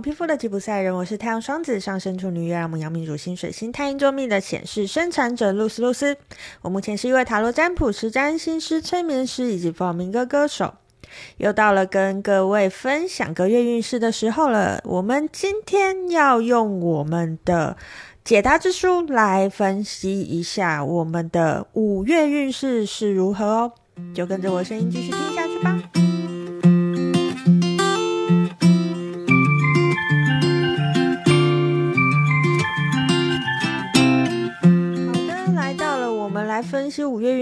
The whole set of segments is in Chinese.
皮肤的吉普赛人，我是太阳双子上升处女月亮牡羊命主星水星太阴坐命的显示生产者露丝露丝。我目前是一位塔罗占卜师、占星师、催眠师以及报名歌歌手。又到了跟各位分享个月运势的时候了。我们今天要用我们的解答之书来分析一下我们的五月运势是如何哦。就跟着我声音继续听下去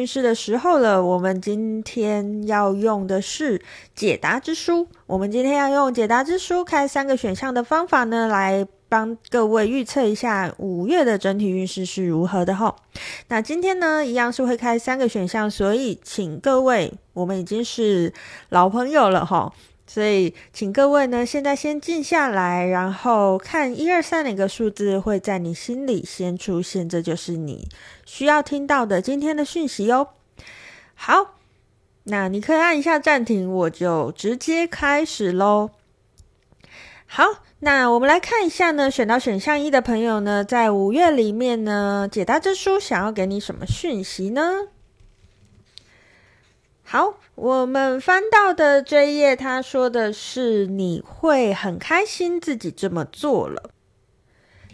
运势的时候了。我们今天要用的是解答之书。我们今天要用解答之书开三个选项的方法呢，来帮各位预测一下五月的整体运势是如何的吼。那今天呢，一样是会开三个选项，所以请各位，我们已经是老朋友了吼。所以，请各位呢，现在先静下来，然后看一二三哪个数字会在你心里先出现，这就是你需要听到的今天的讯息哦。好，那你可以按一下暂停，我就直接开始喽。好，那我们来看一下呢，选到选项一的朋友呢，在五月里面呢，解答之书想要给你什么讯息呢？好，我们翻到的这一页，他说的是你会很开心自己这么做了。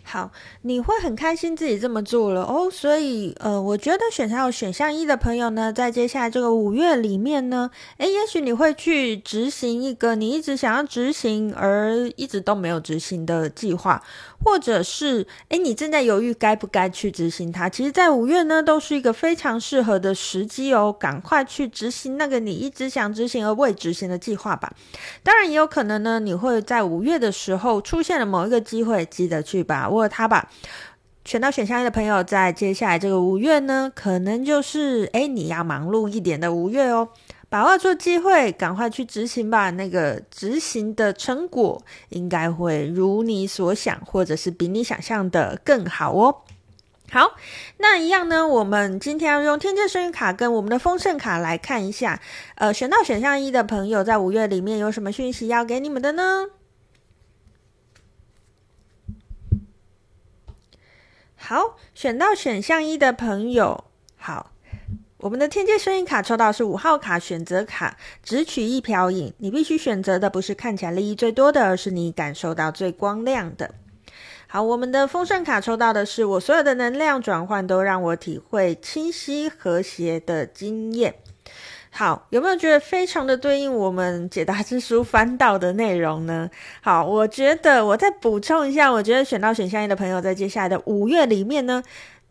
好，你会很开心自己这么做了哦，所以呃，我觉得选到选项一的朋友呢，在接下来这个五月里面呢，诶，也许你会去执行一个你一直想要执行而一直都没有执行的计划，或者是诶，你正在犹豫该不该去执行它。其实，在五月呢，都是一个非常适合的时机哦，赶快去执行那个你一直想执行而未执行的计划吧。当然，也有可能呢，你会在五月的时候出现了某一个机会，记得去把握。他吧，选到选项一的朋友，在接下来这个五月呢，可能就是诶，你要忙碌一点的五月哦，把握住机会，赶快去执行吧。那个执行的成果应该会如你所想，或者是比你想象的更好哦。好，那一样呢，我们今天要用天界生日卡跟我们的丰盛卡来看一下，呃，选到选项一的朋友，在五月里面有什么讯息要给你们的呢？好，选到选项一的朋友，好，我们的天界声音卡抽到是五号卡，选择卡，只取一瓢饮。你必须选择的不是看起来利益最多的，而是你感受到最光亮的。好，我们的丰盛卡抽到的是我所有的能量转换都让我体会清晰和谐的经验。好，有没有觉得非常的对应我们解答之书翻到的内容呢？好，我觉得我再补充一下，我觉得选到选项一的朋友，在接下来的五月里面呢，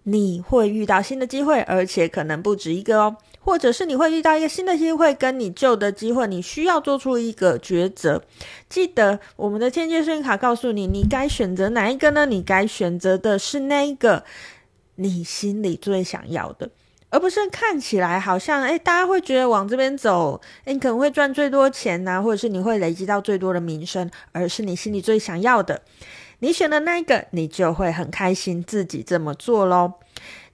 你会遇到新的机会，而且可能不止一个哦，或者是你会遇到一个新的机会，跟你旧的机会，你需要做出一个抉择。记得我们的天界声卡告诉你，你该选择哪一个呢？你该选择的是那一个你心里最想要的。而不是看起来好像，诶，大家会觉得往这边走，诶，你可能会赚最多钱呐，或者是你会累积到最多的名声，而是你心里最想要的，你选的那一个，你就会很开心自己这么做咯。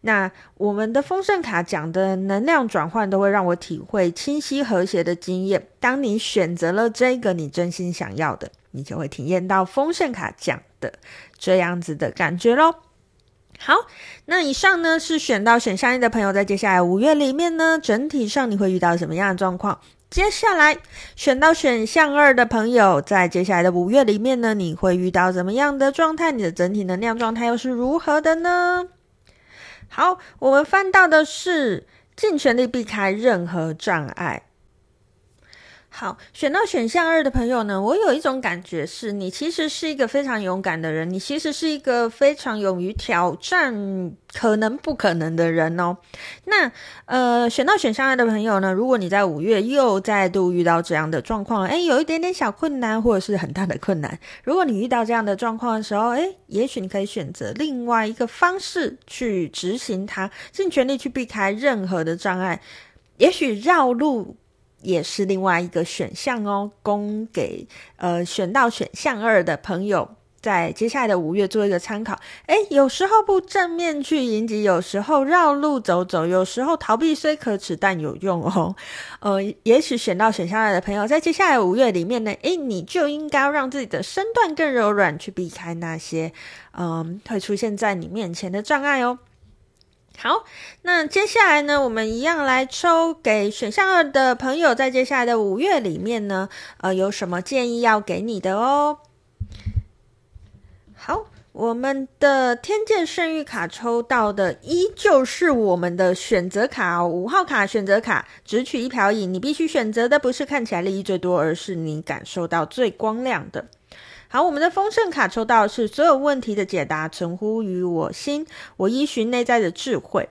那我们的丰盛卡讲的能量转换，都会让我体会清晰和谐的经验。当你选择了这个你真心想要的，你就会体验到丰盛卡讲的这样子的感觉咯。好，那以上呢是选到选项一的朋友，在接下来五月里面呢，整体上你会遇到什么样的状况？接下来选到选项二的朋友，在接下来的五月里面呢，你会遇到怎么样的状态？你的整体能量状态又是如何的呢？好，我们翻到的是尽全力避开任何障碍。好，选到选项二的朋友呢，我有一种感觉是，你其实是一个非常勇敢的人，你其实是一个非常勇于挑战可能不可能的人哦。那呃，选到选项二的朋友呢，如果你在五月又再度遇到这样的状况，诶，有一点点小困难，或者是很大的困难，如果你遇到这样的状况的时候，诶，也许你可以选择另外一个方式去执行它，尽全力去避开任何的障碍，也许绕路。也是另外一个选项哦，供给呃选到选项二的朋友，在接下来的五月做一个参考。诶，有时候不正面去迎击，有时候绕路走走，有时候逃避虽可耻，但有用哦。呃，也许选到选项二的朋友，在接下来五月里面呢，诶，你就应该要让自己的身段更柔软，去避开那些嗯、呃、会出现在你面前的障碍哦。好，那接下来呢，我们一样来抽给选项二的朋友，在接下来的五月里面呢，呃，有什么建议要给你的哦？好，我们的天剑圣域卡抽到的依旧是我们的选择卡哦，五号卡选择卡，只取一瓢饮，你必须选择的不是看起来利益最多，而是你感受到最光亮的。好，我们的丰盛卡抽到是所有问题的解答存乎于我心，我依循内在的智慧。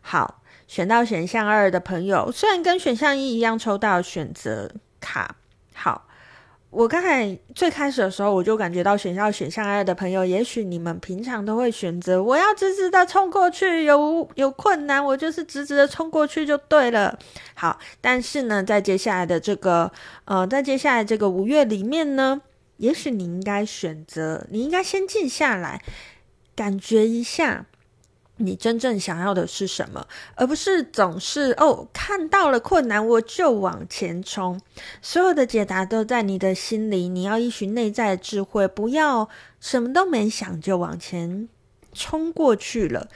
好，选到选项二的朋友，虽然跟选项一一样抽到选择卡。好，我刚才最开始的时候，我就感觉到选项选项二的朋友，也许你们平常都会选择我要直直的冲过去，有有困难我就是直直的冲过去就对了。好，但是呢，在接下来的这个呃，在接下来这个五月里面呢。也许你应该选择，你应该先静下来，感觉一下你真正想要的是什么，而不是总是哦，看到了困难我就往前冲。所有的解答都在你的心里，你要依循内在智慧，不要什么都没想就往前冲过去了。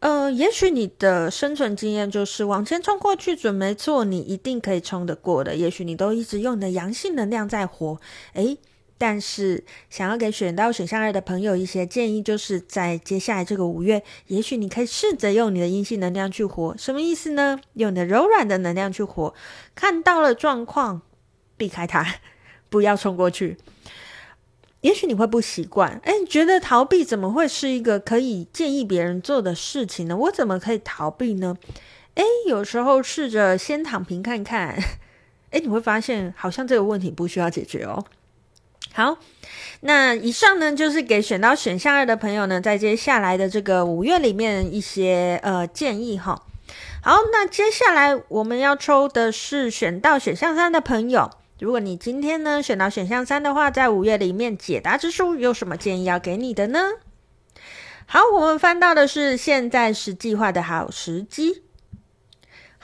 呃，也许你的生存经验就是往前冲过去准没错，你一定可以冲得过的。也许你都一直用你的阳性能量在活，诶。但是，想要给选到选项二的朋友一些建议，就是在接下来这个五月，也许你可以试着用你的阴性能量去活。什么意思呢？用你的柔软的能量去活。看到了状况，避开它，不要冲过去。也许你会不习惯，哎，你觉得逃避怎么会是一个可以建议别人做的事情呢？我怎么可以逃避呢？哎，有时候试着先躺平看看，哎，你会发现好像这个问题不需要解决哦。好，那以上呢，就是给选到选项二的朋友呢，在接下来的这个五月里面一些呃建议哈。好，那接下来我们要抽的是选到选项三的朋友。如果你今天呢选到选项三的话，在五月里面解答之书有什么建议要给你的呢？好，我们翻到的是现在是计划的好时机。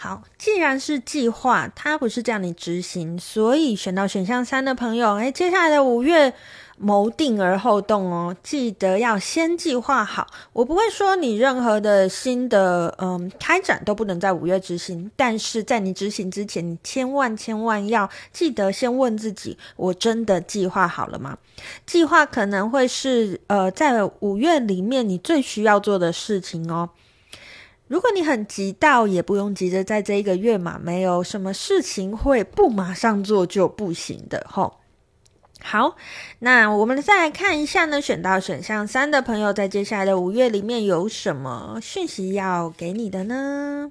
好，既然是计划，它不是叫你执行，所以选到选项三的朋友，哎，接下来的五月谋定而后动哦，记得要先计划好。我不会说你任何的新的嗯开展都不能在五月执行，但是在你执行之前，你千万千万要记得先问自己：我真的计划好了吗？计划可能会是呃在五月里面你最需要做的事情哦。如果你很急到，也不用急着在这一个月嘛，没有什么事情会不马上做就不行的吼。好，那我们再来看一下呢，选到选项三的朋友，在接下来的五月里面有什么讯息要给你的呢？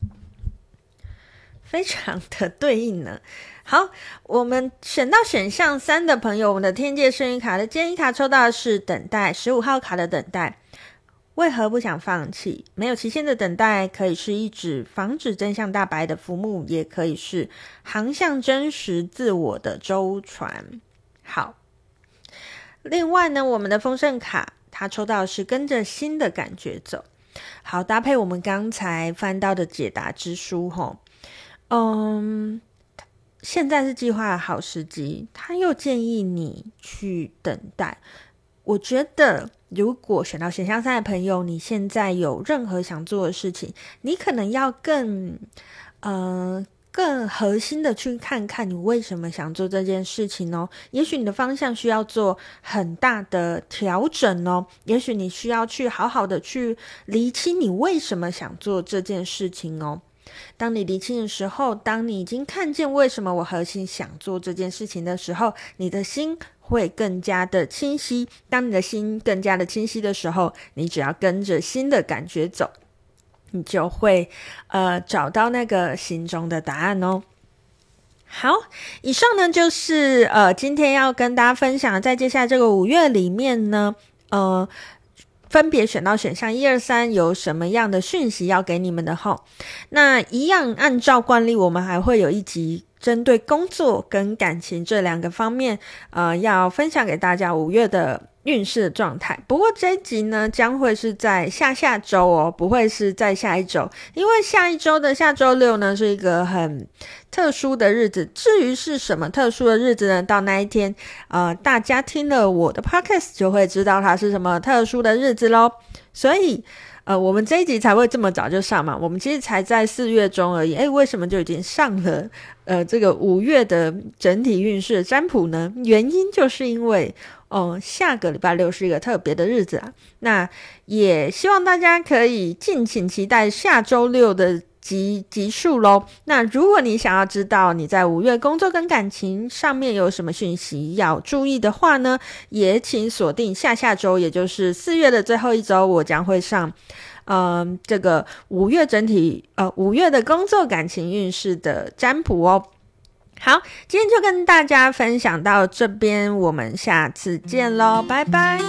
非常的对应呢。好，我们选到选项三的朋友，我们的天界圣域卡的建议卡抽到的是等待，十五号卡的等待。为何不想放弃？没有期限的等待，可以是一指防止真相大白的浮木，也可以是航向真实自我的舟船。好，另外呢，我们的丰盛卡，它抽到是跟着新的感觉走。好，搭配我们刚才翻到的解答之书，吼，嗯，现在是计划的好时机，他又建议你去等待。我觉得。如果选到选项三的朋友，你现在有任何想做的事情，你可能要更，呃，更核心的去看看你为什么想做这件事情哦。也许你的方向需要做很大的调整哦。也许你需要去好好的去厘清你为什么想做这件事情哦。当你厘清的时候，当你已经看见为什么我核心想做这件事情的时候，你的心。会更加的清晰。当你的心更加的清晰的时候，你只要跟着心的感觉走，你就会呃找到那个心中的答案哦。好，以上呢就是呃今天要跟大家分享，在接下来这个五月里面呢，呃，分别选到选项一二三有什么样的讯息要给你们的齁。那一样按照惯例，我们还会有一集。针对工作跟感情这两个方面，呃，要分享给大家五月的。运势状态。不过这一集呢，将会是在下下周哦，不会是在下一周，因为下一周的下周六呢，是一个很特殊的日子。至于是什么特殊的日子呢？到那一天，呃，大家听了我的 podcast 就会知道它是什么特殊的日子喽。所以，呃，我们这一集才会这么早就上嘛。我们其实才在四月中而已。诶，为什么就已经上了？呃，这个五月的整体运势占卜呢？原因就是因为。哦，下个礼拜六是一个特别的日子啊，那也希望大家可以敬请期待下周六的集集数喽。那如果你想要知道你在五月工作跟感情上面有什么讯息要注意的话呢，也请锁定下下周，也就是四月的最后一周，我将会上，嗯、这个五月整体呃五月的工作感情运势的占卜哦。好，今天就跟大家分享到这边，我们下次见喽，拜拜。